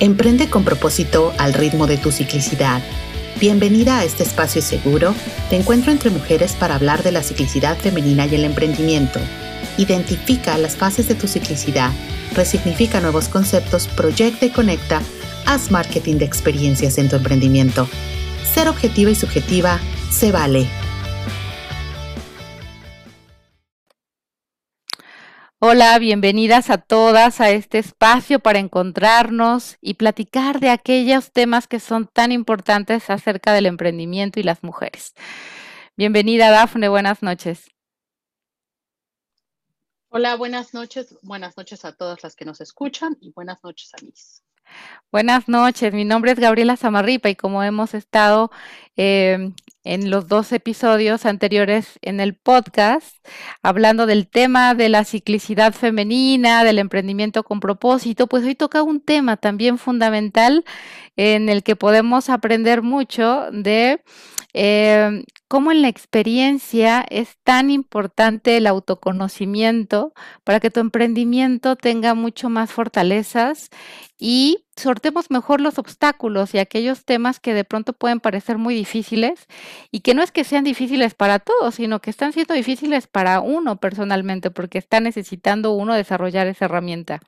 Emprende con propósito al ritmo de tu ciclicidad. Bienvenida a este espacio seguro de encuentro entre mujeres para hablar de la ciclicidad femenina y el emprendimiento. Identifica las fases de tu ciclicidad, resignifica nuevos conceptos, proyecta y conecta, haz marketing de experiencias en tu emprendimiento. Ser objetiva y subjetiva se vale. Hola, bienvenidas a todas a este espacio para encontrarnos y platicar de aquellos temas que son tan importantes acerca del emprendimiento y las mujeres. Bienvenida, Dafne, buenas noches. Hola, buenas noches. Buenas noches a todas las que nos escuchan y buenas noches a mis. Buenas noches, mi nombre es Gabriela Zamarripa y como hemos estado em, en los dos episodios anteriores en el podcast, hablando del tema de la ciclicidad femenina, del emprendimiento con propósito, pues hoy toca un tema también fundamental en el que podemos aprender mucho de eh, cómo en la experiencia es tan importante el autoconocimiento para que tu emprendimiento tenga mucho más fortalezas y sortemos mejor los obstáculos y aquellos temas que de pronto pueden parecer muy difíciles y que no es que sean difíciles para todos, sino que están siendo difíciles para uno personalmente porque está necesitando uno desarrollar esa herramienta.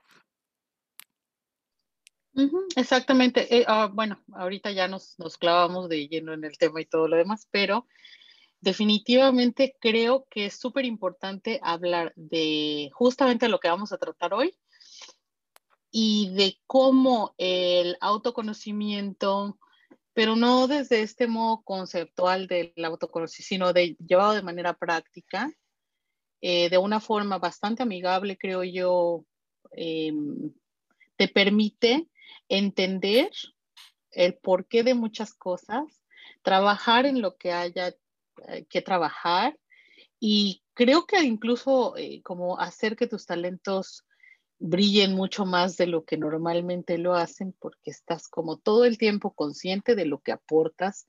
exactamente. Eh, ah, bueno, ahorita ya nos, nos clavamos de lleno en el tema y todo lo demás, pero definitivamente creo que es súper importante hablar de justamente lo que vamos a tratar hoy y de cómo el autoconocimiento, pero no desde este modo conceptual del autoconocimiento, sino de llevado de manera práctica, eh, de una forma bastante amigable, creo yo, em, te permite entender el porqué de muchas cosas, trabajar en lo que haya eh, que trabajar y creo que incluso eh, como hacer que tus talentos brillen mucho más de lo que normalmente lo hacen porque estás como todo el tiempo consciente de lo que aportas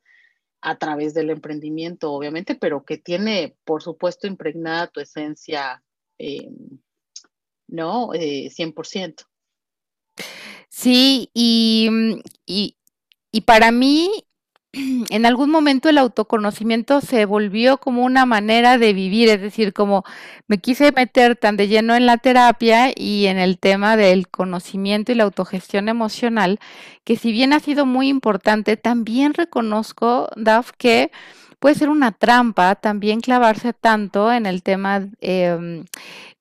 a través del emprendimiento, obviamente, pero que tiene, por supuesto, impregnada tu esencia, eh, ¿no? 100%. Sí, y, y, y para mí en algún momento el autoconocimiento se volvió como una manera de vivir, es decir, como me quise meter tan de lleno en la terapia y en el tema del conocimiento y la autogestión emocional, que si bien ha sido muy importante, también reconozco, Daf, que puede ser una trampa también clavarse tanto en el tema em,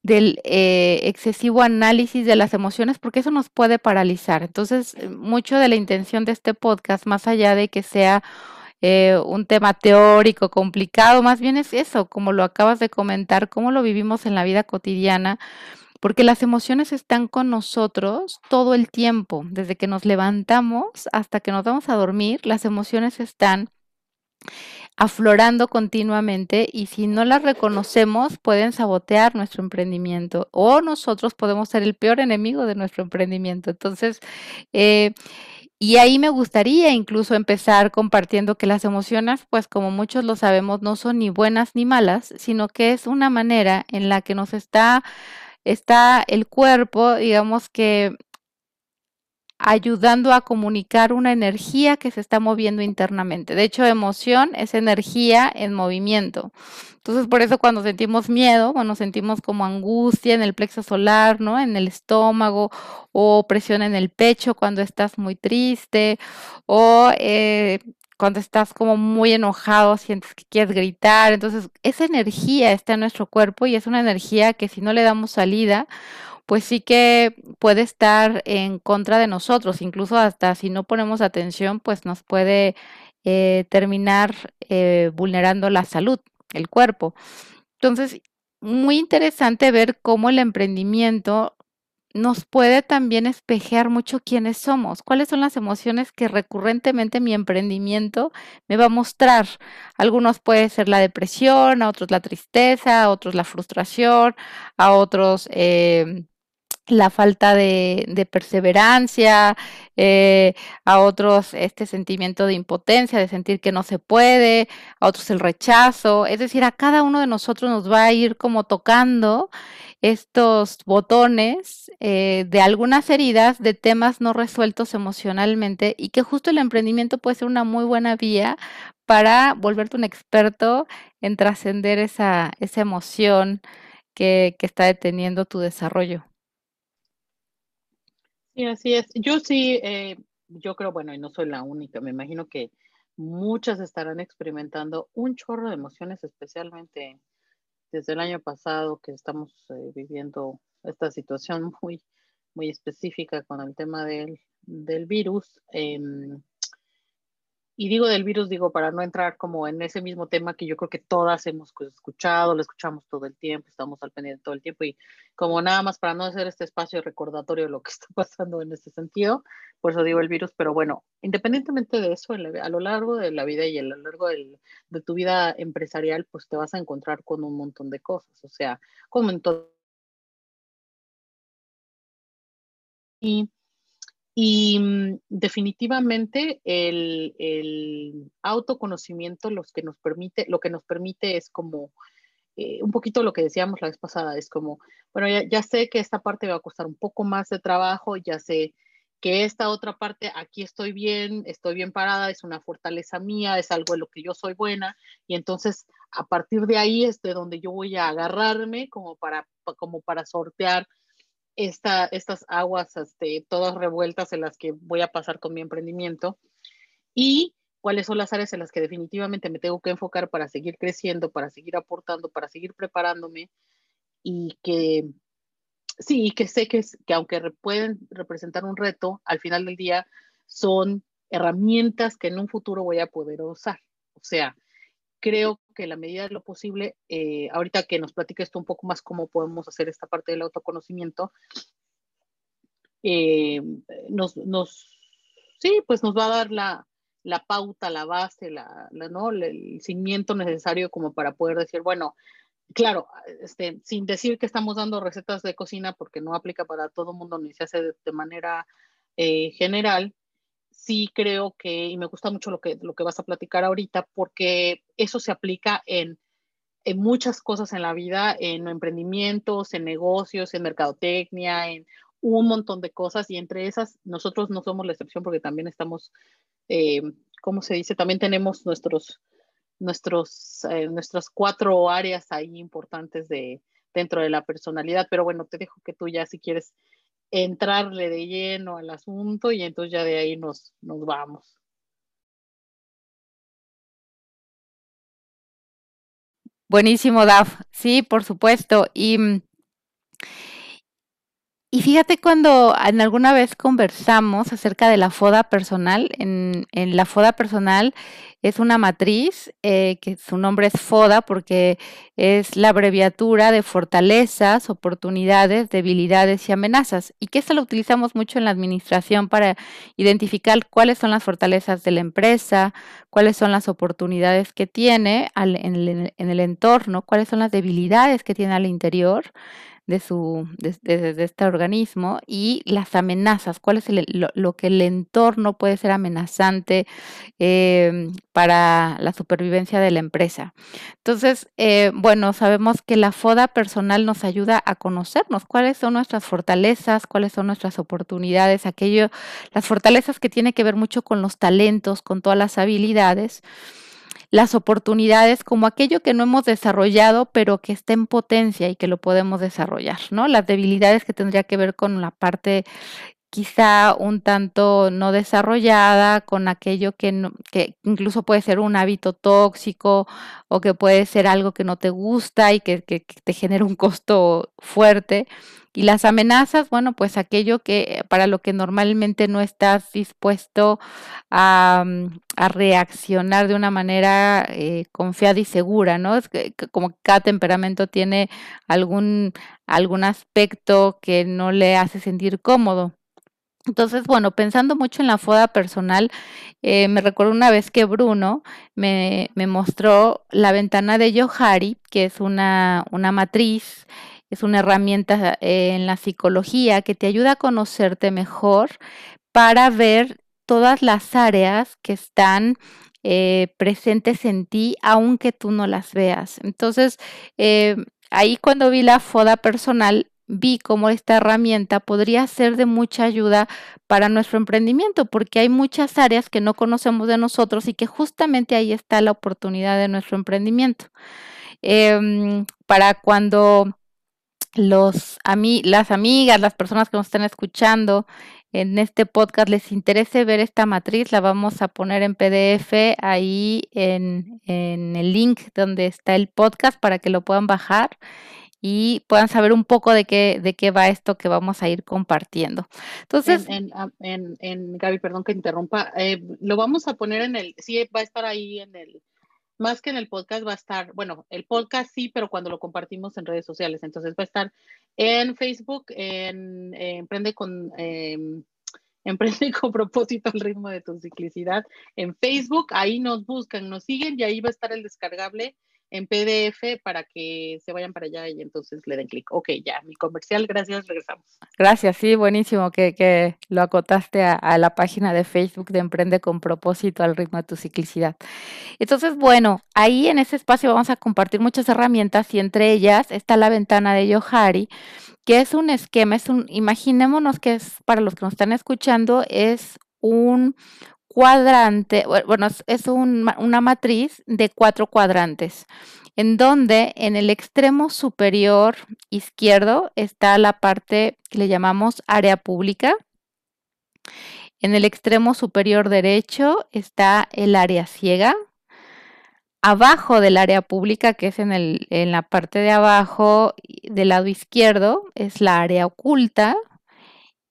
del eh, excesivo análisis de las emociones, porque eso nos puede paralizar. Entonces, eh, mucho de la intención de este podcast, más allá de que sea eh, un tema teórico, complicado, más bien es eso, como lo acabas de comentar, cómo lo vivimos en la vida cotidiana, porque las emociones están con nosotros todo el tiempo, desde que nos levantamos hasta que nos vamos a dormir, las emociones están aflorando continuamente y si no las reconocemos pueden sabotear nuestro emprendimiento o nosotros podemos ser el peor enemigo de nuestro emprendimiento. Entonces, eh, y ahí me gustaría incluso empezar compartiendo que las emociones, pues como muchos lo sabemos, no son ni buenas ni malas, sino que es una manera en la que nos está, está el cuerpo, digamos que ayudando a comunicar una energía que se está moviendo internamente. De hecho, emoción es energía en movimiento. Entonces, por eso cuando sentimos miedo, cuando sentimos como angustia en el plexo solar, ¿no? En el estómago o presión en el pecho cuando estás muy triste o eh, cuando estás como muy enojado, sientes que quieres gritar. Entonces, esa energía está en nuestro cuerpo y es una energía que si no le damos salida, pues sí que puede estar en contra de nosotros, incluso hasta si no ponemos atención, pues nos puede eh, terminar eh, vulnerando la salud, el cuerpo. Entonces, muy interesante ver cómo el emprendimiento nos puede también espejear mucho quiénes somos, cuáles son las emociones que recurrentemente mi emprendimiento me va a mostrar. Algunos puede ser la depresión, a otros la tristeza, a otros la frustración, a otros eh, la falta de, perseverancia, eh, a otros este sentimiento de impotencia, de sentir que no se puede, a otros el rechazo, es decir, a cada uno de nosotros nos va a ir como tocando estos botones eh, de algunas heridas de temas no resueltos emocionalmente y que justo el emprendimiento puede ser una muy buena vía para volverte un experto en trascender esa, esa emoción que, que está deteniendo tu desarrollo. Sí, así es. Yo sí, eh, yo creo, bueno, y no soy la única, me imagino que muchas estarán experimentando un chorro de emociones, especialmente desde el año pasado que estamos eh, viviendo esta situación muy, muy específica con el tema del, del virus. Em, y digo del virus, digo, para no entrar como en ese mismo tema que yo creo que todas hemos escuchado, lo escuchamos todo el tiempo, estamos al pendiente todo el tiempo y como nada más para no hacer este espacio recordatorio de lo que está pasando en este sentido, por eso digo el virus, pero bueno, independientemente de eso, a lo largo de la vida y a lo largo de tu vida empresarial, pues te vas a encontrar con un montón de cosas, o sea, como en todo. Y y mm, definitivamente el, autoconocimiento los que nos permite, lo que nos permite es como eh, un poquito lo que decíamos la vez pasada, es como, bueno, ya, ya, sé que esta parte va a costar un poco más de trabajo, ya sé que esta otra parte, aquí estoy bien, estoy bien parada, es una fortaleza mía, es algo en lo que yo soy buena, y entonces a partir de ahí es de donde yo voy a agarrarme como para, como para sortear estas aguas este, todas revueltas en las que voy a pasar con mi emprendimiento y cuáles son las áreas en las que definitivamente me tengo que enfocar para seguir creciendo, para seguir aportando, para seguir preparándome y que sí, que sé que, que aunque pueden representar un reto, al final del día son herramientas que en un futuro voy a poder usar. O sea, creo que la medida de lo posible, eh, ahorita que nos platique esto un poco más cómo podemos hacer esta parte del autoconocimiento, eh, nos, nos, sí, pues nos va a dar la, la pauta, la base, la, la, ¿no? el cimiento necesario como para poder decir, bueno, claro, este, sin decir que estamos dando recetas de cocina porque no aplica para todo el mundo ni se hace de, manera eh, general, sí creo que, y me gusta mucho lo que, lo que vas a platicar ahorita, porque eso se aplica en, en muchas cosas en la vida, en emprendimientos, en negocios, en mercadotecnia, en un montón de cosas, y entre esas nosotros no somos la excepción porque también estamos, eh, ¿cómo se dice? También tenemos nuestros, nuestros, eh, nuestras cuatro áreas ahí importantes de, dentro de la personalidad, pero bueno, te dejo que tú ya si quieres entrarle de lleno al asunto y entonces ya de ahí nos, nos vamos. Buenísimo, Daf. Sí, por supuesto. Y mm, y fíjate cuando en alguna vez conversamos acerca de la foda personal, en, la foda personal es una matriz, eh, que su nombre es foda porque es la abreviatura de fortalezas, oportunidades, debilidades y amenazas. Y que esto lo utilizamos mucho en la administración para identificar cuáles son las fortalezas de la empresa, cuáles son las oportunidades que tiene en, el, en el entorno, cuáles son las debilidades que tiene al interior de, su, de, este organismo y las amenazas, cuál es lo, que el entorno puede ser amenazante em, para la supervivencia de la empresa. Entonces, eh, bueno, sabemos que la FODA personal nos ayuda a conocernos cuáles son nuestras fortalezas, cuáles son nuestras oportunidades, aquello, las fortalezas que tiene que ver mucho con los talentos, con todas las habilidades las oportunidades como aquello que no hemos desarrollado, pero que está en potencia y que lo podemos desarrollar, ¿no? Las debilidades que tendría que ver con la parte quizá un tanto no desarrollada, con aquello que, que incluso puede ser un hábito tóxico o que puede ser algo que no te gusta y que, que te genera un costo fuerte. Y las amenazas, bueno, pues aquello que para lo que normalmente no estás dispuesto a, mm, reaccionar de una manera eh, confiada y segura, ¿no? Es que, como cada temperamento tiene algún, algún aspecto que no le hace sentir cómodo. Entonces, bueno, pensando mucho en la foda personal, eh, me recuerdo una vez que Bruno me, me mostró la ventana de Johari, que es una, una matriz es una herramienta eh, en la psicología que te ayuda a conocerte mejor para ver todas las áreas que están eh, presentes en ti, aunque tú no las veas. Entonces, eh, ahí cuando vi la foda personal, vi cómo esta herramienta podría ser de mucha ayuda para nuestro emprendimiento, porque hay muchas áreas que no conocemos de nosotros y que justamente ahí está la oportunidad de nuestro emprendimiento. Em, para cuando los las amigas, las personas que nos están escuchando en este podcast les interese ver esta matriz, la vamos a poner en PDF ahí en, en el link donde está el podcast para que lo puedan bajar y puedan saber un poco de qué, de qué va esto que vamos a ir compartiendo. Entonces, en, en, en, Gaby, perdón que interrumpa, eh, lo vamos a poner en el, sí, va a estar ahí en el, más que en el podcast va a estar, bueno, el podcast sí, pero cuando lo compartimos en redes sociales, entonces va a estar en Facebook, en Emprende con... Em, Emprende con propósito al ritmo de tu ciclicidad en Facebook, ahí nos buscan, nos siguen y ahí va a estar el descargable en PDF para que se vayan para allá y entonces le den clic. Ok, ya, mi comercial, gracias, regresamos. Gracias, sí, buenísimo que, que lo acotaste a, a, la página de Facebook de Emprende con propósito al ritmo de tu ciclicidad. Entonces, bueno, ahí en ese espacio vamos a compartir muchas herramientas y entre ellas está la ventana de Yohari, que es un esquema, es un, imaginémonos que es, para los que nos están escuchando, es un cuadrante, bueno, es una matriz de cuatro cuadrantes, en donde en el extremo superior izquierdo está la parte que le llamamos área pública. En el extremo superior derecho está el área ciega. Abajo del área pública, que es en, el, en la parte de abajo del lado izquierdo, es la área oculta.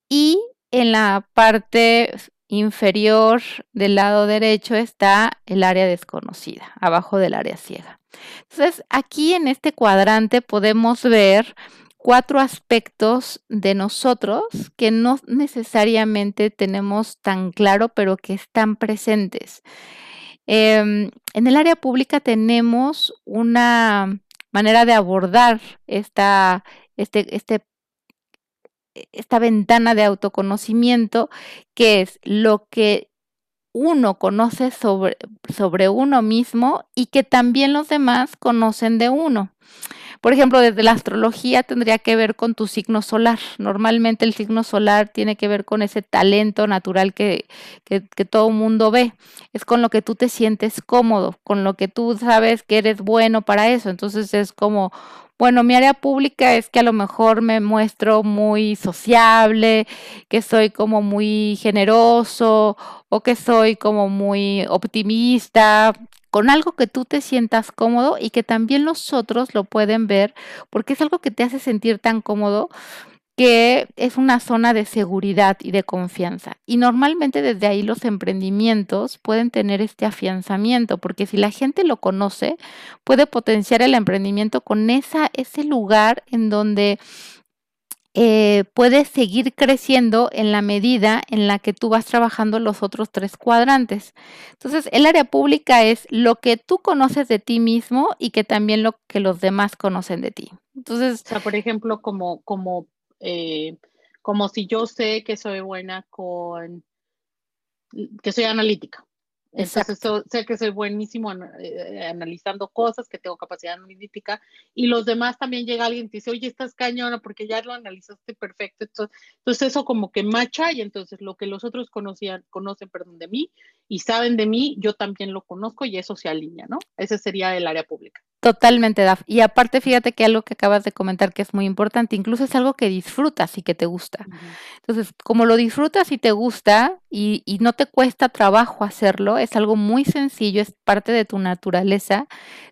Y en la parte inferior del lado derecho está el área desconocida, abajo del área ciega. Entonces, aquí en este cuadrante podemos ver cuatro aspectos de nosotros que no necesariamente tenemos tan claro, pero que están presentes. Em, en el área pública tenemos una manera de abordar esta, este, este esta ventana de autoconocimiento, que es lo que uno conoce sobre, sobre uno mismo y que también los demás conocen de uno. Por ejemplo, desde la astrología tendría que ver con tu signo solar. Normalmente el signo solar tiene que ver con ese talento natural que, que, que todo mundo ve. Es con lo que tú te sientes cómodo, con lo que tú sabes que eres bueno para eso. Entonces es como bueno, mi área pública es que a lo mejor me muestro muy sociable, que soy como muy generoso o que soy como muy optimista, con algo que tú te sientas cómodo y que también los otros lo pueden ver, porque es algo que te hace sentir tan cómodo que es una zona de seguridad y de confianza. Y normalmente desde ahí los emprendimientos pueden tener este afianzamiento, porque si la gente lo conoce, puede potenciar el emprendimiento con esa, ese lugar en donde eh, puedes seguir creciendo en la medida en la que tú vas trabajando los otros tres cuadrantes. Entonces, el área pública es lo que tú conoces de ti mismo y que también lo que los demás conocen de ti. Entonces, o sea, por ejemplo, como, como eh, como si yo sé que soy buena con, que soy analítica. Entonces, sé que soy buenísimo eh, analizando cosas, que tengo capacidad analítica, y los demás también llega alguien y te dice, oye, estás cañona porque ya lo analizaste perfecto. Entonces, entonces, eso como que macha, y entonces lo que los otros conocían, conocen, perdón, de mí y saben de mí, yo también lo conozco y eso se alinea, ¿no? Ese sería el área pública. Totalmente, Daf. Y aparte, fíjate que algo que acabas de comentar que es muy importante, incluso es algo que disfrutas y que te gusta. Entonces, como lo disfrutas y te gusta y, y, no te cuesta trabajo hacerlo, es algo muy sencillo, es parte de tu naturaleza,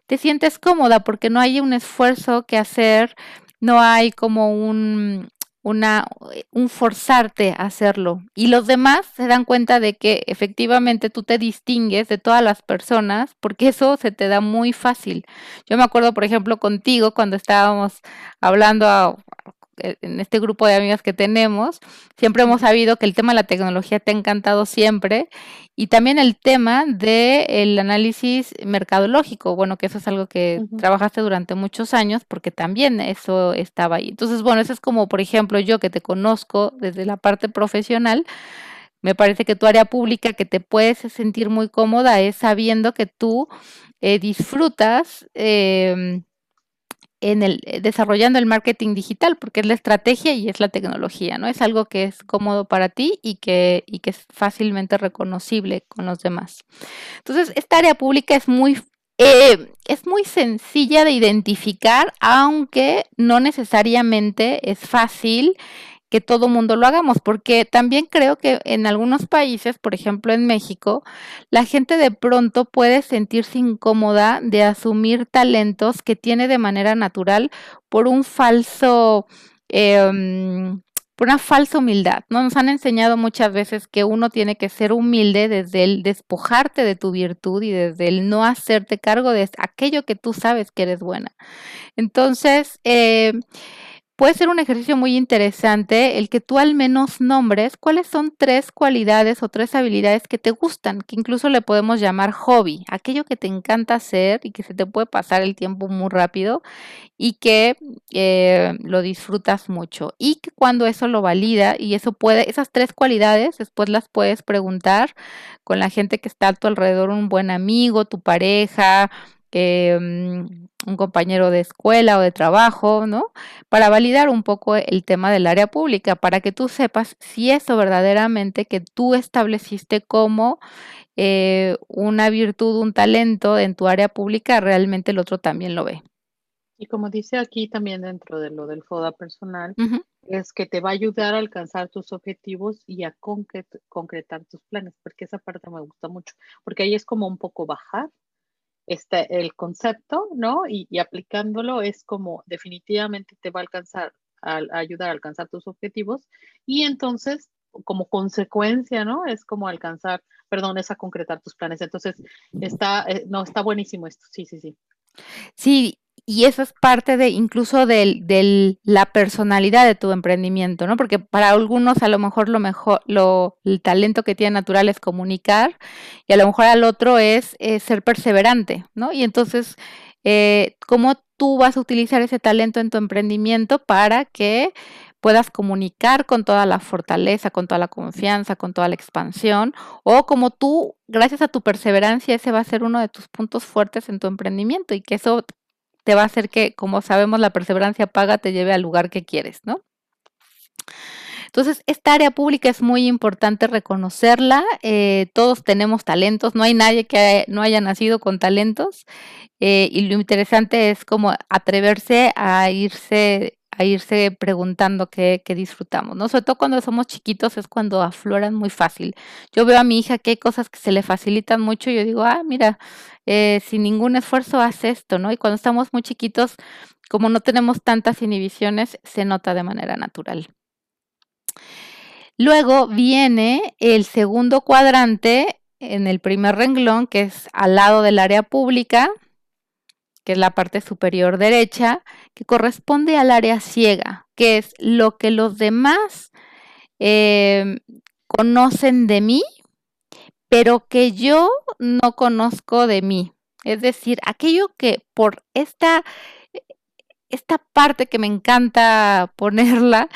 te sientes cómoda porque no hay un esfuerzo que hacer, no hay como un, una, un forzarte a hacerlo. Y los demás se dan cuenta de que efectivamente tú te distingues de todas las personas porque eso se te da muy fácil. Yo me acuerdo, por ejemplo, contigo cuando estábamos hablando eh, en este grupo de amigas que tenemos, siempre hemos sabido que el tema de la tecnología te ha encantado siempre y también el tema del análisis mercadológico, bueno, que eso es algo que trabajaste durante muchos años porque también eso estaba ahí. Entonces, bueno, eso es como, por ejemplo, yo que te conozco desde la parte profesional, me parece que tu área pública que te puedes sentir muy cómoda es sabiendo que tú eh, disfrutas em, en el, eh, desarrollando el marketing digital, porque es la estrategia y es la tecnología, ¿no? Es algo que es cómodo para ti y que, y que es fácilmente reconocible con los demás. Entonces, esta área pública es muy, eh, es muy sencilla de identificar, aunque no necesariamente es fácil que todo mundo lo hagamos, porque también creo que en algunos países, por ejemplo en México, la gente de pronto puede sentirse incómoda de asumir talentos que tiene de manera natural por un falso, em, por una falsa humildad. ¿no? Nos han enseñado muchas veces que uno tiene que ser humilde desde el despojarte de tu virtud y desde el no hacerte cargo de aquello que tú sabes que eres buena. Entonces, eh, puede ser un ejercicio muy interesante el que tú al menos nombres cuáles son tres cualidades o tres habilidades que te gustan, que incluso le podemos llamar hobby, aquello que te encanta hacer y que se te puede pasar el tiempo muy rápido y que eh, lo disfrutas mucho. Y que cuando eso lo valida y eso puede, esas tres cualidades después las puedes preguntar con la gente que está a tu alrededor, un buen amigo, tu pareja, Mm, un compañero de escuela o de trabajo, ¿no? Para validar un poco el tema del área pública, para que tú sepas si eso verdaderamente que tú estableciste como eh, una virtud, un talento en tu área pública, realmente el otro también lo ve. Y como dice aquí también dentro de lo del FODA personal, es que te va a ayudar a alcanzar tus objetivos y a concretar tus planes, porque esa parte me gusta mucho, porque ahí es como un poco bajar este, el concepto, ¿no? Y, aplicándolo es como definitivamente te va a alcanzar, a, ayudar a alcanzar tus objetivos y entonces como consecuencia, ¿no? Es como alcanzar, perdón, es a concretar tus planes. Entonces, está, eh, no, está buenísimo esto, sí, sí, sí. Sí, y eso es parte de incluso de la personalidad de tu emprendimiento, ¿no? Porque para algunos a lo mejor lo mejor, lo, el talento que tiene natural es comunicar y a lo mejor al otro es, ser perseverante, ¿no? Y entonces, eh, ¿cómo tú vas a utilizar ese talento en tu emprendimiento para que puedas comunicar con toda la fortaleza, con toda la confianza, con toda la expansión, o como tú, gracias a tu perseverancia, ese va a ser uno de tus puntos fuertes en tu emprendimiento y que eso te va a hacer que, como sabemos, la perseverancia paga te lleve al lugar que quieres, ¿no? Entonces, esta área pública es muy importante reconocerla. Eh, todos tenemos talentos, no hay nadie que no haya nacido con talentos. Eh, y lo interesante es como atreverse a irse a irse preguntando qué, disfrutamos, ¿no? Sobre todo cuando somos chiquitos es cuando afloran muy fácil. Yo veo a mi hija que hay cosas que se le facilitan mucho y yo digo, ah, mira, eh, sin ningún esfuerzo hace esto, ¿no? Y cuando estamos muy chiquitos, como no tenemos tantas inhibiciones, se nota de manera natural. Luego viene el segundo cuadrante en el primer renglón, que es al lado del área pública, que es la parte superior derecha, que corresponde al área ciega, que es lo que los demás em, conocen de mí, pero que yo no conozco de mí. Es decir, aquello que por esta, esta parte que me encanta ponerla,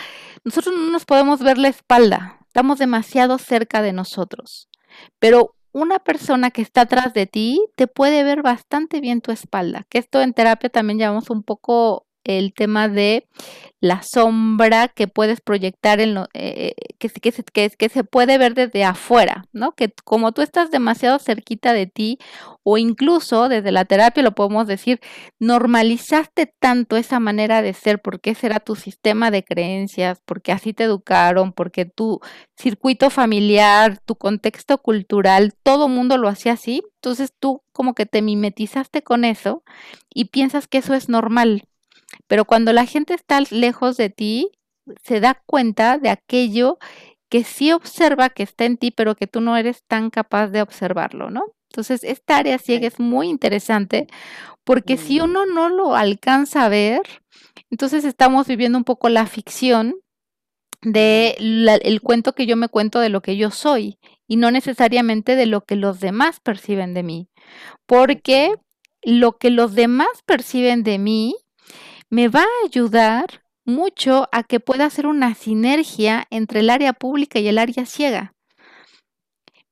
nosotros no nos podemos ver la espalda, estamos demasiado cerca de nosotros. Pero una persona que está atrás de ti te puede ver bastante bien tu espalda, que esto en terapia también llamamos un poco el tema de la sombra que puedes proyectar en lo, eh, que, que, que, que, se puede ver desde afuera, ¿no? Que como tú estás demasiado cerquita de ti o incluso desde la terapia lo podemos decir, normalizaste tanto esa manera de ser porque ese era tu sistema de creencias, porque así te educaron, porque tu circuito familiar, tu contexto cultural, todo mundo lo hacía así, entonces tú como que te mimetizaste con eso y piensas que eso es normal pero cuando la gente está lejos de ti, se da cuenta de aquello que sí observa que está en ti, pero que tú no eres tan capaz de observarlo, ¿no? Entonces, esta área ciega es muy interesante porque si Mm. uno no lo alcanza a ver, entonces estamos viviendo un poco la ficción de la- el cuento que yo me cuento de lo que yo soy y no necesariamente de lo que los demás perciben de mí. Porque lo que los demás perciben de mí me va a ayudar mucho a que pueda hacer una sinergia entre el área pública y el área ciega.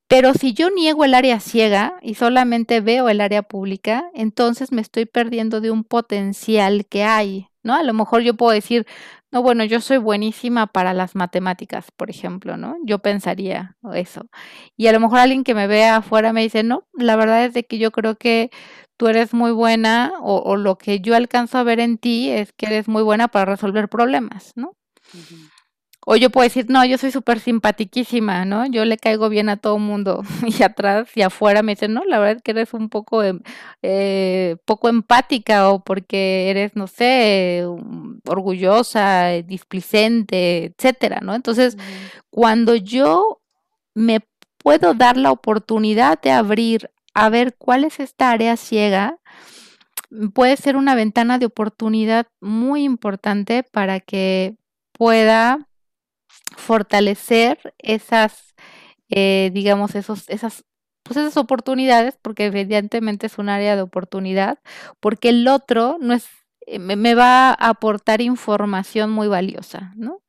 Pero si yo niego el área ciega y solamente veo el área pública, entonces me estoy perdiendo de un potencial que hay, ¿no? A lo mejor yo puedo decir, no, bueno, yo soy buenísima para las matemáticas, por ejemplo, ¿no? Yo pensaría eso. Y a lo mejor alguien que me vea afuera me dice, no, la verdad es de que yo creo que tú eres muy buena o, o lo que yo alcanzo a ver en ti es que eres muy buena para resolver problemas, ¿no? O yo puedo decir, no, yo soy súper simpatiquísima, ¿no? Yo le caigo bien a todo mundo. Y atrás y afuera me dicen, no, la verdad es que eres un poco, em- eh, poco empática o porque eres, no sé, orgullosa, displicente, etcétera, ¿no? Entonces, cuando yo me puedo dar la oportunidad de abrir a ver cuál es esta área ciega, puede ser una ventana de oportunidad muy importante para que pueda fortalecer esas, eh, digamos, esos, esas, pues esas oportunidades, porque evidentemente es un área de oportunidad, porque el otro no es, eh, me, me va a aportar información muy valiosa, ¿no?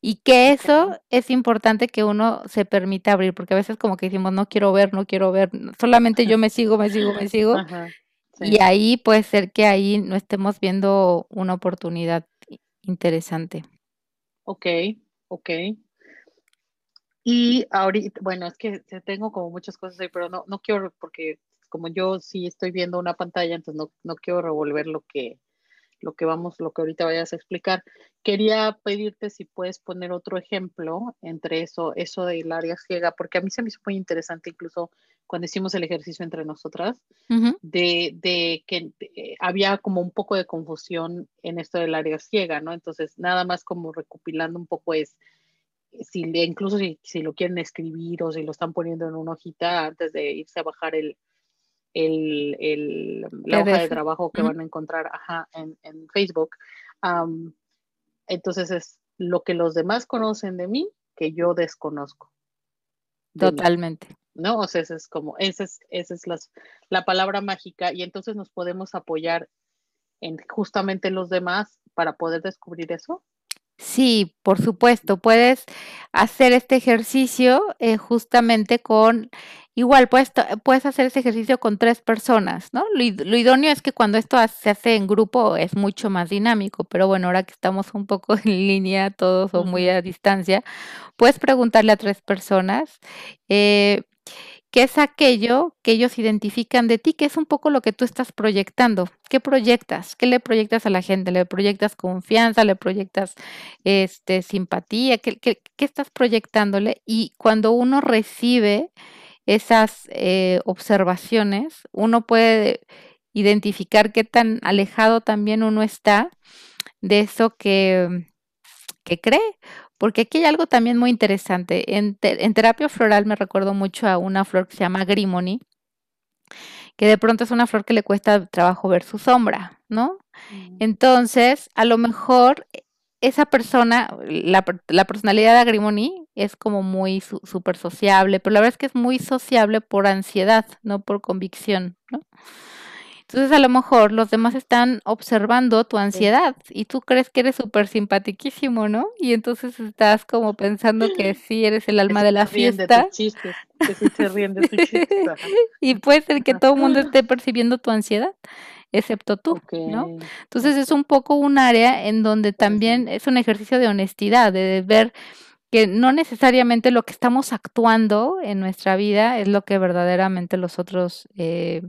Y que eso es importante que uno se permita abrir, porque a veces como que decimos, no quiero ver, no quiero ver, solamente yo me sigo, me sigo, me sigo, Ajá. y ahí puede ser que ahí no estemos viendo una oportunidad interesante. Ok, ok. Y ahorita, bueno, es que te- tengo como muchas cosas ahí, pero no, no quiero, porque como yo sí estoy viendo una pantalla, entonces no, no quiero revolver lo que, lo que vamos, lo que ahorita vayas a explicar. Quería pedirte si puedes poner otro ejemplo entre eso, eso del área ciega, porque a mí se me hizo muy interesante incluso cuando hicimos el ejercicio entre nosotras, de, de que eh, había como un poco de confusión en esto del área ciega, ¿no? Entonces, nada más como recopilando un poco es, si incluso si, si lo quieren escribir o si lo están poniendo en una hojita antes de irse a bajar el, el, el- la hoja de trabajo que van a encontrar ajá, en, en Facebook. Entonces es lo que los demás conocen de mí que yo desconozco. Totalmente. ¿No? O sea, esa es como, esa es, esa es las- la palabra mágica y entonces nos podemos apoyar en justamente los demás para poder descubrir eso. Sí, por supuesto, puedes hacer este ejercicio eh, justamente con, igual puedes, puedes hacer este ejercicio con tres personas, ¿no? Lo, id- lo idóneo es que cuando esto se hace en grupo es mucho más dinámico, pero bueno, ahora que estamos un poco en línea todos o muy a distancia, puedes preguntarle a tres personas. eh, ¿Qué es aquello que ellos identifican de ti? ¿Qué es un poco lo que tú estás proyectando? ¿Qué proyectas? ¿Qué le proyectas a la gente? ¿Le proyectas confianza? ¿Le proyectas este, simpatía? ¿Qué, qué- qué estás proyectándole? Y cuando uno recibe esas eh, observaciones, uno puede identificar qué tan alejado también uno está de eso que, que cree. Porque aquí hay algo también muy interesante. En, te- en terapia floral me recuerdo mucho a una flor que se llama Grimony, que de pronto es una flor que le cuesta trabajo ver su sombra, ¿no? Mm, Entonces, a lo mejor e- esa persona, la, per- la personalidad de Agrimony es como muy su- súper sociable, pero la verdad es que es muy sociable por ansiedad, no por convicción, ¿no? Entonces, a lo mejor los demás están observando tu ansiedad y tú crees que eres súper simpatiquísimo, ¿no? Y entonces estás como pensando que sí eres el alma de la fiesta. y puede ser que todo el mundo esté percibiendo tu ansiedad, excepto tú, ¿no? Entonces es un poco un área en donde también es un ejercicio de honestidad, de ver que no necesariamente lo que estamos actuando en nuestra vida es lo que verdaderamente los otros eh,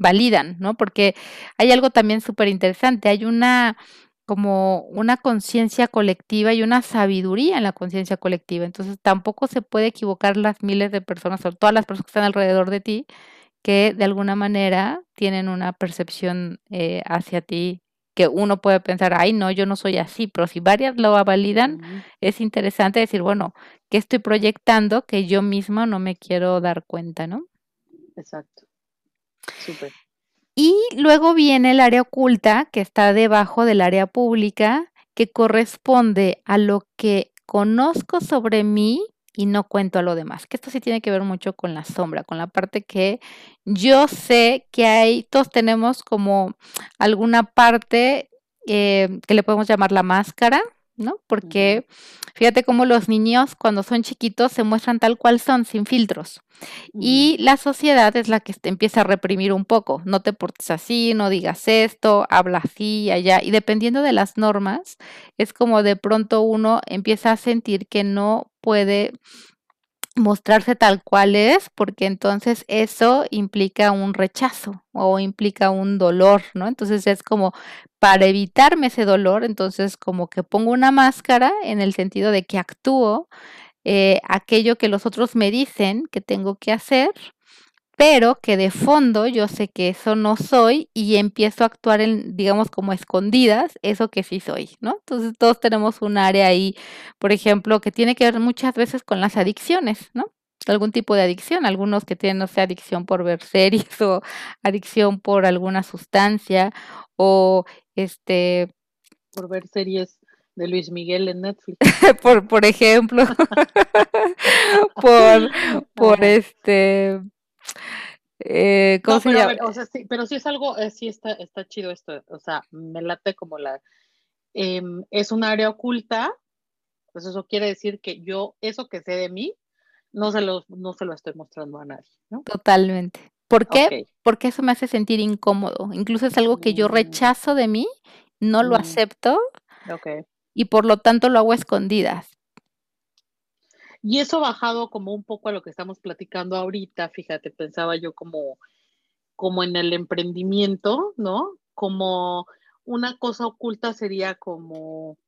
validan, ¿no? Porque hay algo también súper interesante, hay una como una conciencia colectiva y una sabiduría en la conciencia colectiva. Entonces tampoco se puede equivocar las miles de personas o todas las personas que están alrededor de ti que de alguna manera tienen una percepción eh, hacia ti que uno puede pensar, ay, no, yo no soy así, pero si varias lo validan, es interesante decir, bueno, ¿qué estoy proyectando que yo misma no me quiero dar cuenta, ¿no? Exacto. Y luego viene el área oculta, que está debajo del área pública, que corresponde a lo que conozco sobre mí y no cuento a lo demás. Que esto sí tiene que ver mucho con la sombra, con la parte que yo sé que hay, todos tenemos como alguna parte eh, que le podemos llamar la máscara, ¿no? Porque fíjate cómo los niños cuando son chiquitos se muestran tal cual son, sin filtros. Y la sociedad es la que empieza a reprimir un poco. No te portes así, no digas esto, habla así y allá. Y dependiendo de las normas, es como de pronto uno empieza a sentir que no puede mostrarse tal cual es, porque entonces eso implica un rechazo o implica un dolor, ¿no? Entonces es como para evitarme ese dolor, entonces como que pongo una máscara en el sentido de que actúo eh, aquello que los otros me dicen que tengo que hacer, pero que de fondo yo sé que eso no soy y empiezo a actuar en, digamos, como escondidas, eso que sí soy, ¿no? Entonces todos tenemos un área ahí, por ejemplo, que tiene que ver muchas veces con las adicciones, ¿no? algún tipo de adicción, algunos que tienen, no sé, adicción por ver series o adicción por alguna sustancia o este... Por ver series de Luis Miguel en Netflix. por, por ejemplo, por, por este eh, ¿cómo se pero, llama? o sea, sí, pero sí es algo, eh, sí está, está chido esto, o sea, me late como la, eh, es un área oculta, pues eso quiere decir que yo, eso que sé de mí, no se lo, no se lo estoy mostrando a nadie, ¿no? Totalmente. ¿Por qué? Okay. Porque eso me hace sentir incómodo, incluso es algo que yo mm. rechazo de mí, no lo mm. acepto, okay. y por lo tanto lo hago a escondidas. Y eso bajado como un poco a lo que estamos platicando ahorita, fíjate, pensaba yo como, como en el emprendimiento, ¿no? Como una cosa oculta sería como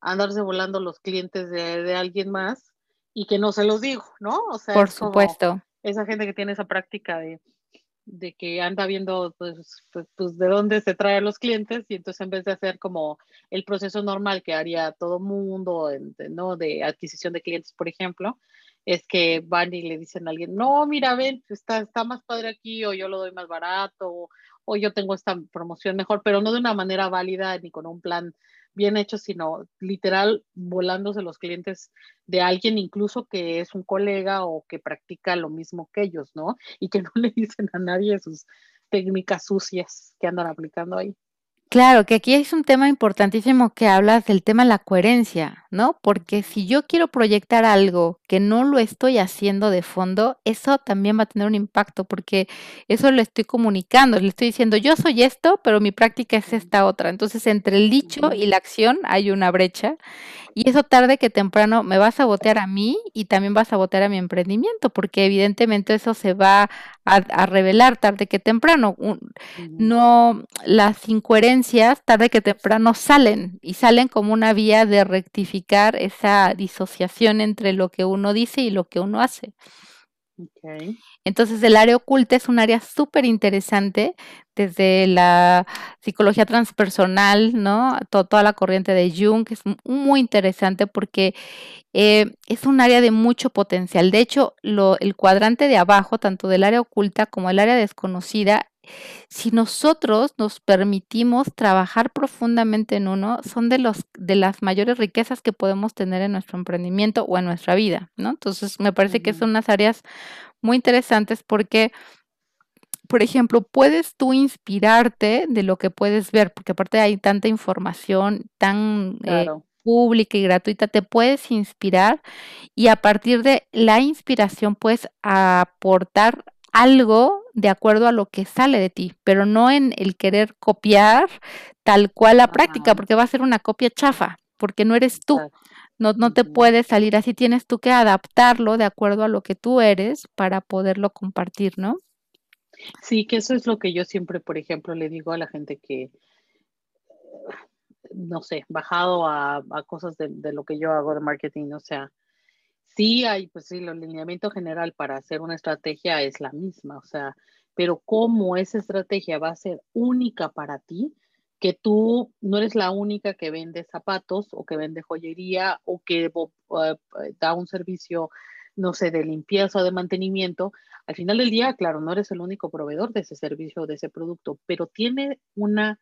andarse volando los clientes de, de alguien más y que no se los digo, ¿no? O sea, por supuesto. Esa gente que tiene esa práctica de, de que anda viendo pues, pues, pues, de dónde se traen los clientes y entonces en vez de hacer como el proceso normal que haría todo mundo, ¿no? De adquisición de clientes, por ejemplo, es que van y le dicen a alguien, no, mira, ven, está, está más padre aquí o yo lo doy más barato o, o yo tengo esta promoción mejor, pero no de una manera válida ni con un plan bien hecho, sino literal volándose los clientes de alguien incluso que es un colega o que practica lo mismo que ellos, ¿no? Y que no le dicen a nadie sus técnicas sucias que andan aplicando ahí. Claro, que aquí es un tema importantísimo que hablas del tema de la coherencia, ¿no? Porque si yo quiero proyectar algo que no lo estoy haciendo de fondo, eso también va a tener un impacto porque eso lo estoy comunicando, le estoy diciendo, yo soy esto, pero mi práctica es esta otra. Entonces, entre el dicho y la acción hay una brecha y eso tarde que temprano me va a sabotear a mí y también va a sabotear a mi emprendimiento, porque evidentemente eso se va a, revelar tarde que temprano. no, las incoherencias tarde que temprano salen y salen como una vía de rectificar esa disociación entre lo que uno dice y lo que uno hace. Entonces el área oculta es un área súper interesante desde la psicología transpersonal, ¿no? toda la corriente de Jung, que es muy interesante porque eh, es un área de mucho potencial. De hecho, lo, el cuadrante de abajo, tanto del área oculta como el área desconocida, si nosotros nos permitimos trabajar profundamente en uno, son de, los, de las mayores riquezas que podemos tener en nuestro emprendimiento o en nuestra vida, ¿no? Entonces, me parece que son unas áreas muy interesantes porque, por ejemplo, puedes tú inspirarte de lo que puedes ver, porque aparte hay tanta información tan... Eh, pública y gratuita, te puedes inspirar y a partir de la inspiración puedes aportar algo de acuerdo a lo que sale de ti, pero no en el querer copiar tal cual la práctica, porque va a ser una copia chafa, porque no eres tú. No, no te puedes salir así, tienes tú que adaptarlo de acuerdo a lo que tú eres para poderlo compartir, ¿no? Sí, que eso es lo que yo siempre, por ejemplo, le digo a la gente que, no sé, bajado a, cosas de, de, lo que yo hago de marketing, o sea, sí hay, pues sí, el alineamiento general para hacer una estrategia es la misma, o sea, pero cómo esa estrategia va a ser única para ti, que tú no eres la única que vende zapatos o que vende joyería o que eh, da un servicio no sé, de limpieza o de mantenimiento, al final del día, claro, no eres el único proveedor de ese servicio o de ese producto, pero tiene una,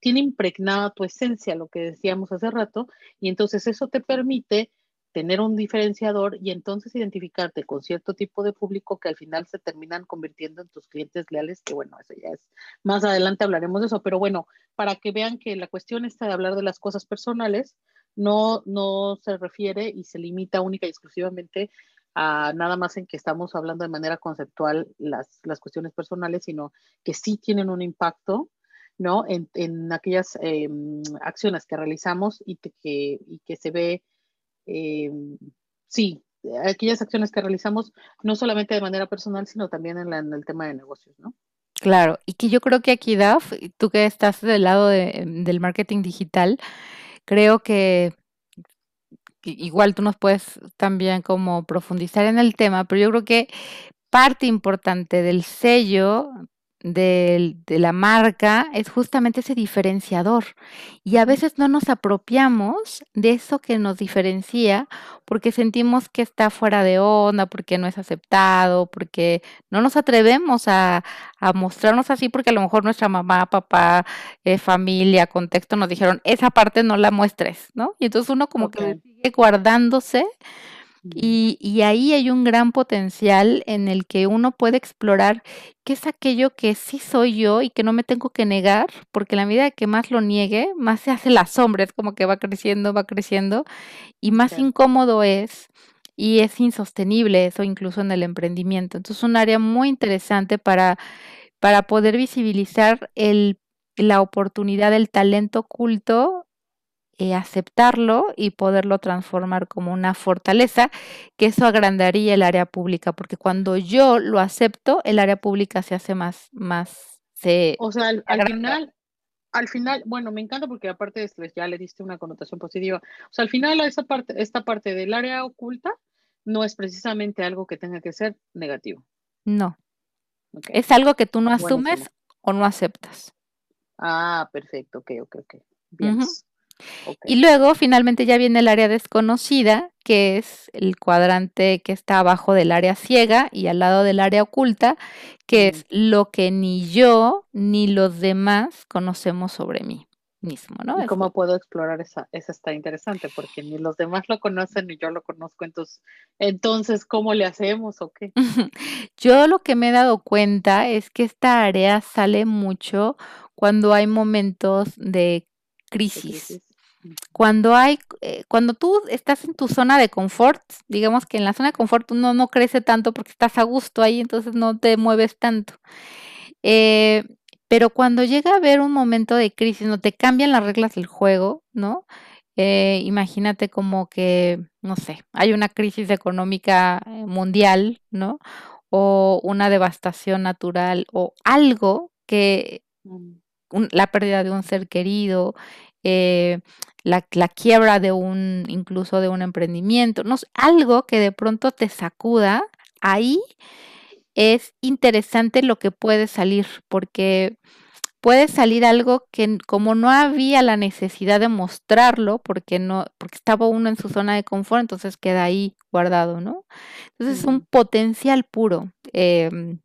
tiene impregnada tu esencia, lo que decíamos hace rato, y entonces eso te permite tener un diferenciador y entonces identificarte con cierto tipo de público que al final se terminan convirtiendo en tus clientes leales, que bueno, eso ya es, más adelante hablaremos de eso, pero bueno, para que vean que la cuestión está de hablar de las cosas personales, no, no se refiere y se limita única y exclusivamente a nada más en que estamos hablando de manera conceptual las, las cuestiones personales, sino que sí tienen un impacto ¿no? En, en aquellas eh, acciones que realizamos y que, y que se ve eh, sí, aquellas acciones que realizamos, no solamente de manera personal, sino también en, el tema de negocios, ¿no? Claro, y que yo creo que aquí, Daf, tú que estás del lado del marketing digital, creo que igual tú nos puedes también como profundizar en el tema, pero yo creo que parte importante del sello de, de, la marca es justamente ese diferenciador. Y a veces no nos apropiamos de eso que nos diferencia porque sentimos que está fuera de onda, porque no es aceptado, porque no nos atrevemos a, a mostrarnos así, porque a lo mejor nuestra mamá, papá, eh, familia, contexto nos dijeron, esa parte no la muestres, ¿no? Y entonces uno como que sigue guardándose y, ahí hay un gran potencial en el que uno puede explorar qué es aquello que sí soy yo y que no me tengo que negar, porque la medida que más lo niegue, más se hace la sombra, es como que va creciendo, va creciendo, y más incómodo es y es insostenible eso incluso en el emprendimiento. Entonces, es un área muy interesante para, para poder visibilizar el, la oportunidad del talento oculto eh, aceptarlo y poderlo transformar como una fortaleza, que eso agrandaría el área pública, porque cuando yo lo acepto, el área pública se hace más, más, se... O sea, al, final, al final, bueno, me encanta porque aparte de esto ya le diste una connotación positiva. O sea, al final esa parte, esta parte del área oculta no es precisamente algo que tenga que ser negativo. No. Es algo que tú no asumes o no aceptas. Ah, perfecto, ok, ok, ok. Bien. Y luego finalmente ya viene el área desconocida, que es el cuadrante que está abajo del área ciega y al lado del área oculta, que es lo que ni yo ni los demás conocemos sobre mí mismo, ¿no? ¿Y cómo puedo explorar esa? Esa está interesante, porque ni los demás lo conocen ni yo lo conozco, entonces, entonces ¿cómo le hacemos o qué? yo lo que me he dado cuenta es que esta área sale mucho cuando hay momentos de crisis. Cuando hay, eh, cuando tú estás en tu zona de confort, digamos que en la zona de confort uno no crece tanto porque estás a gusto ahí, entonces no te mueves tanto. Eh, pero cuando llega a haber un momento de crisis, no te cambian las reglas del juego, ¿no? Eh, imagínate como que, no sé, hay una crisis económica mundial, ¿no? O una devastación natural o algo que mm la pérdida de un ser querido, eh, la, quiebra de un, incluso de un emprendimiento, no algo que de pronto te sacuda, ahí es interesante lo que puede salir, porque puede salir algo que como no había la necesidad de mostrarlo, porque no, porque estaba uno en su zona de confort, entonces queda ahí guardado, ¿no? Entonces es un potencial puro. Em,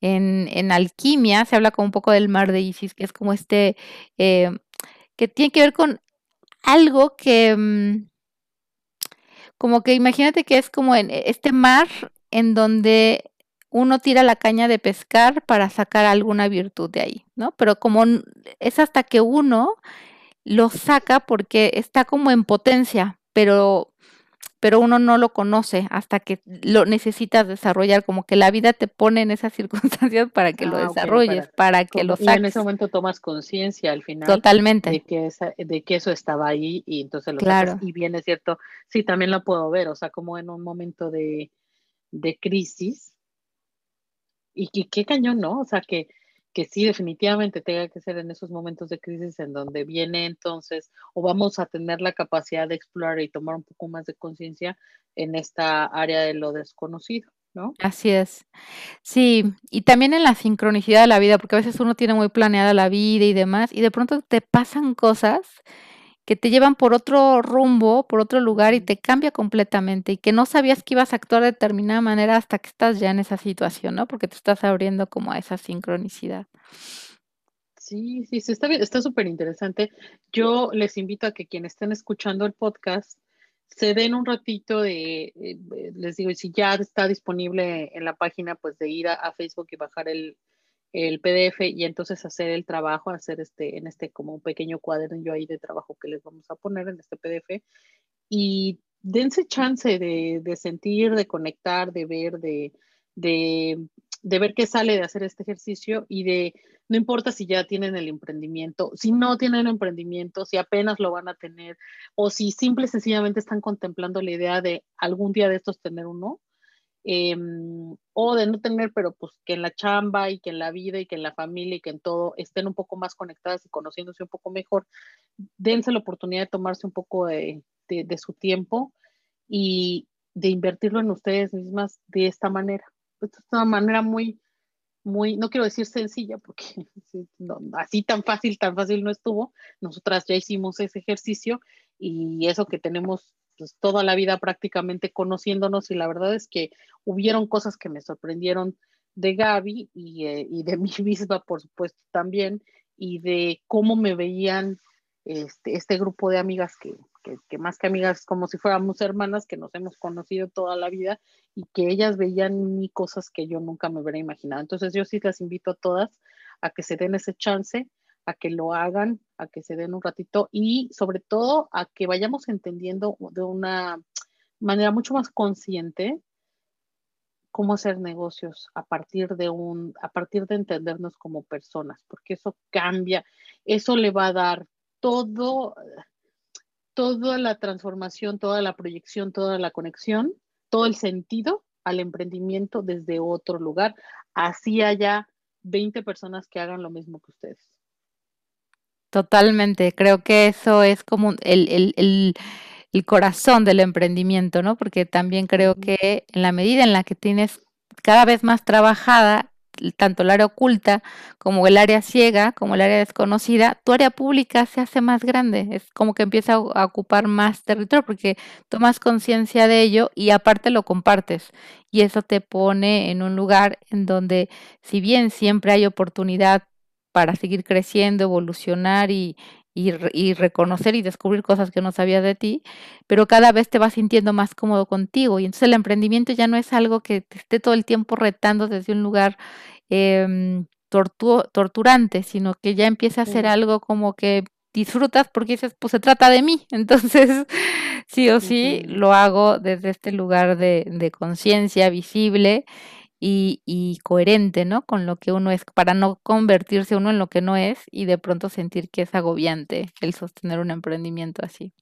en, alquimia se habla como un poco del mar de Isis, que es como este, eh, que tiene que ver con algo que, mm, como que imagínate que es como en este mar en donde uno tira la caña de pescar para sacar alguna virtud de ahí, ¿no? Pero como es hasta que uno lo saca porque está como en potencia, pero pero uno no lo conoce hasta que lo necesitas desarrollar, como que la vida te pone en esas circunstancias para que lo ah, desarrolles, para, que lo saques. Y en ese momento tomas conciencia al final. Totalmente. De que, de que eso estaba ahí y entonces lo claro. Y bien es cierto, sí, también lo puedo ver, o sea, como en un momento de, de crisis. Y qué cañón, ¿no? O sea, que que sí definitivamente tenga que ser en esos momentos de crisis en donde viene entonces o vamos a tener la capacidad de explorar y tomar un poco más de conciencia en esta área de lo desconocido. ¿No? Así es. Sí, y también en la sincronicidad de la vida, porque a veces uno tiene muy planeada la vida y demás, y de pronto te pasan cosas que te llevan por otro rumbo, por otro lugar y te cambia completamente y que no sabías que ibas a actuar de determinada manera hasta que estás ya en esa situación, ¿no? Porque te estás abriendo como a esa sincronicidad. Sí, sí, sí, está bien, está súper interesante. Yo les invito a que quienes estén escuchando el podcast se den un ratito de, eh, les digo, si ya está disponible en la página, pues de ir a, Facebook y bajar el, el, PDF y entonces hacer el trabajo, hacer este, en este como un pequeño cuaderno ahí de trabajo que les vamos a poner en este PDF y dense chance de, de sentir, de conectar, de ver, de, de de ver qué sale de hacer este ejercicio y de, no importa si ya tienen el emprendimiento, si no tienen emprendimiento, si apenas lo van a tener o si simple y sencillamente están contemplando la idea de algún día de estos tener uno. Em, o de no tener, pero pues que en la chamba y que en la vida y que en la familia y que en todo estén un poco más conectadas y conociéndose un poco mejor, dense la oportunidad de tomarse un poco de, de su tiempo y de invertirlo en ustedes mismas de esta manera es una manera muy, muy, no quiero decir sencilla, porque así tan fácil, tan fácil no estuvo. Nosotras ya hicimos ese ejercicio y eso que tenemos pues, toda la vida prácticamente conociéndonos y la verdad es que hubieron cosas que me sorprendieron de Gaby y, eh, de mí misma, por supuesto, también, y de cómo me veían este, este grupo de amigas que, que, más que amigas, como si fuéramos hermanas que nos hemos conocido toda la vida y que ellas veían mí cosas que yo nunca me hubiera imaginado. Entonces yo sí las invito a todas a que se den ese chance, a que lo hagan, a que se den un ratito y sobre todo a que vayamos entendiendo de una manera mucho más consciente cómo hacer negocios a partir de un a partir de entendernos como personas, porque eso cambia, eso le va a dar todo toda la transformación, toda la proyección, toda la conexión, todo el sentido al emprendimiento desde otro lugar. Así haya 20 personas que hagan lo mismo que ustedes. Totalmente, creo que eso es como el, el corazón del emprendimiento, ¿no? Porque también creo que en la medida en la que tienes cada vez más trabajada tanto el área oculta como el área ciega, como el área desconocida, tu área pública se hace más grande, es como que empieza a ocupar más territorio porque tomas conciencia de ello y aparte lo compartes y eso te pone en un lugar en donde si bien siempre hay oportunidad para seguir creciendo, evolucionar y, y, reconocer y descubrir cosas que no sabías de ti, pero cada vez te vas sintiendo más cómodo contigo. Y entonces el emprendimiento ya no es algo que te esté todo el tiempo retando desde un lugar eh, torturante, sino que ya empieza a ser algo como que disfrutas porque dices, pues se trata de mí. Entonces, sí o sí, lo hago desde este lugar de, de conciencia visible y, coherente, ¿no? Con lo que uno es, para no convertirse uno en lo que no es y de pronto sentir que es agobiante el sostener un emprendimiento así.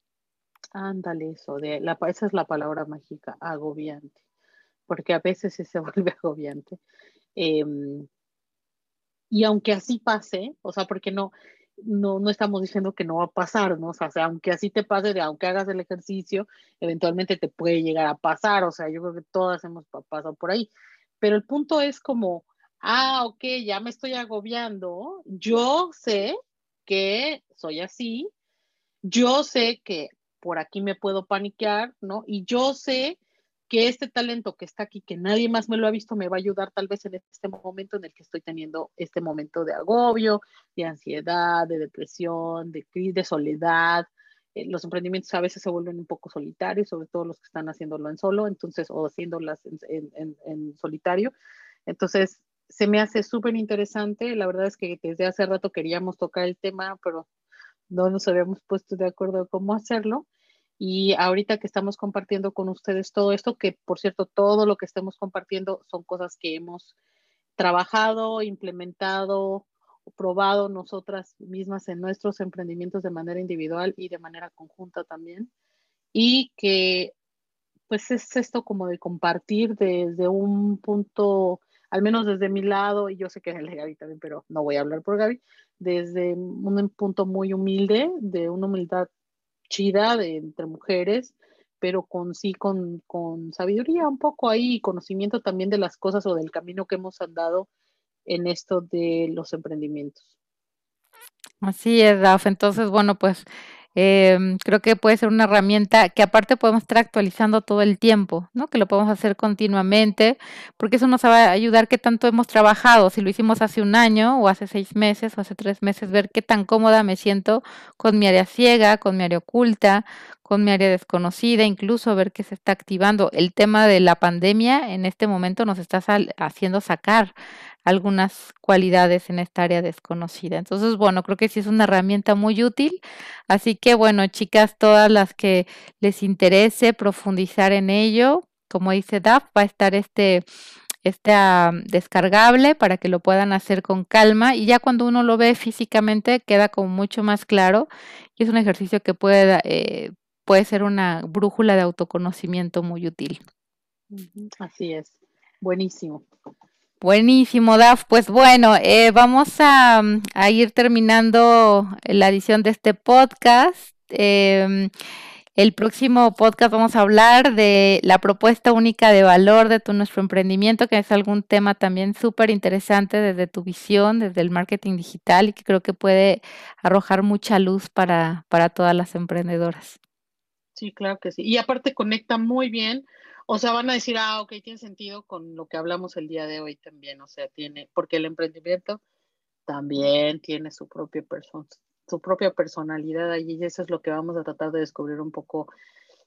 Ándale, eso, de la, esa es la palabra mágica, agobiante, porque a veces sí se vuelve agobiante. Em, y aunque así pase, o sea, porque no, no, no estamos diciendo que no va a pasar, ¿no? O sea, aunque así te pase, de aunque hagas el ejercicio, eventualmente te puede llegar a pasar, o sea, yo creo que todas hemos pasado por ahí pero el punto es como, ah, ok, ya me estoy agobiando, yo sé que soy así, yo sé que por aquí me puedo paniquear, ¿no? Y yo sé que este talento que está aquí, que nadie más me lo ha visto, me va a ayudar tal vez en este momento en el que estoy teniendo este momento de agobio, de ansiedad, de depresión, de crisis, de soledad, eh, los emprendimientos a veces se vuelven un poco solitarios, sobre todo los que están haciéndolo en solo, entonces, o haciéndolas en, solitario. Entonces, se me hace súper interesante. La verdad es que desde hace rato queríamos tocar el tema, pero no nos habíamos puesto de acuerdo cómo hacerlo. Y ahorita que estamos compartiendo con ustedes todo esto, que por cierto, todo lo que estemos compartiendo son cosas que hemos trabajado, implementado, probado nosotras mismas en nuestros emprendimientos de manera individual y de manera conjunta también. Y que pues es esto como de compartir desde un punto, al menos desde mi lado, y yo sé que es el de Gaby también, pero no voy a hablar por Gaby, desde un punto muy humilde, de una humildad chida de entre mujeres, pero con sí, con, con sabiduría un poco ahí, conocimiento también de las cosas o del camino que hemos andado en esto de los emprendimientos. Así es, Daf. Entonces, bueno, pues Em, creo que puede ser una herramienta que aparte podemos estar actualizando todo el tiempo, ¿no? Que lo podemos hacer continuamente, porque eso nos va a ayudar qué tanto hemos trabajado, si lo hicimos hace un año o hace seis meses o hace tres meses, ver qué tan cómoda me siento con mi área ciega, con mi área oculta, con mi área desconocida, incluso ver qué se está activando. El tema de la pandemia en este momento nos está haciendo sacar algunas cualidades en esta área desconocida. Entonces, bueno, creo que sí es una herramienta muy útil. Así que, bueno, chicas, todas las que les interese profundizar en ello, como dice DAF, va a estar este, descargable para que lo puedan hacer con calma y ya cuando uno lo ve físicamente queda como mucho más claro y es un ejercicio que puede, eh, puede ser una brújula de autoconocimiento muy útil. Así es, buenísimo. Buenísimo, Daf. Pues bueno, eh, vamos a, ir terminando la edición de este podcast. Em, el próximo podcast vamos a hablar de la propuesta única de valor de tu, nuestro emprendimiento, que es algún tema también súper interesante desde tu visión, desde el marketing digital y que creo que puede arrojar mucha luz para, para todas las emprendedoras. Sí, claro que sí. Y aparte conecta muy bien o sea, van a decir, ah, ok, tiene sentido con lo que hablamos el día de hoy también. O sea, tiene, porque el emprendimiento también tiene su propia persona, su propia personalidad allí, y eso es lo que vamos a tratar de descubrir un poco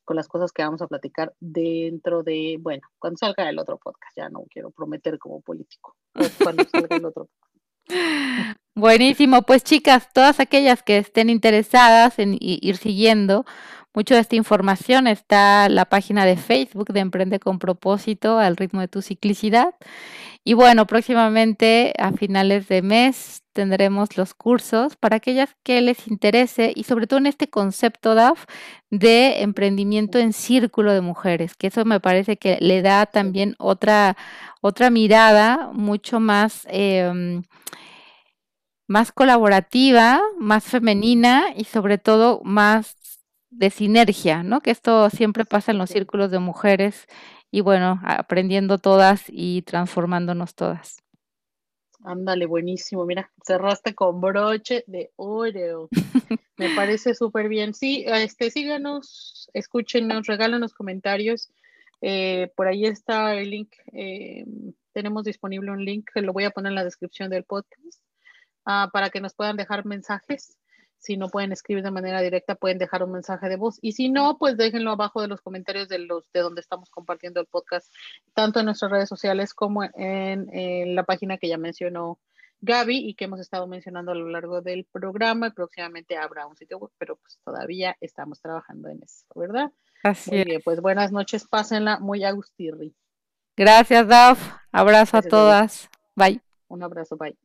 con las cosas que vamos a platicar dentro de, bueno, cuando salga el otro podcast, ya no quiero prometer como político, cuando salga el otro Buenísimo, pues chicas, todas aquellas que estén interesadas en ir siguiendo mucho de esta información está la página de Facebook de Emprende con propósito al ritmo de tu ciclicidad. Y bueno, próximamente a finales de mes tendremos los cursos para aquellas que les interese y sobre todo en este concepto DAF de emprendimiento en círculo de mujeres, que eso me parece que le da también otra, otra mirada mucho más... Em, más colaborativa, más femenina y sobre todo más de sinergia, ¿no? Que esto siempre pasa en los círculos de mujeres y bueno, aprendiendo todas y transformándonos todas. Ándale, buenísimo. Mira, cerraste con broche de oro. Me parece súper bien. Sí, este, síganos, escúchenos, regálanos comentarios. Eh, por ahí está el link. Eh, tenemos disponible un link que lo voy a poner en la descripción del podcast ah, para que nos puedan dejar mensajes si no pueden escribir de manera directa, pueden dejar un mensaje de voz. Y si no, pues déjenlo abajo de los comentarios de los de donde estamos compartiendo el podcast, tanto en nuestras redes sociales como en, la página que ya mencionó Gaby y que hemos estado mencionando a lo largo del programa. Y próximamente habrá un sitio web, pero pues todavía estamos trabajando en eso, ¿verdad? Así muy bien, pues buenas noches, pásenla muy agustirri. Gracias, Daf. Abrazo a todas. Bye. Un abrazo, bye.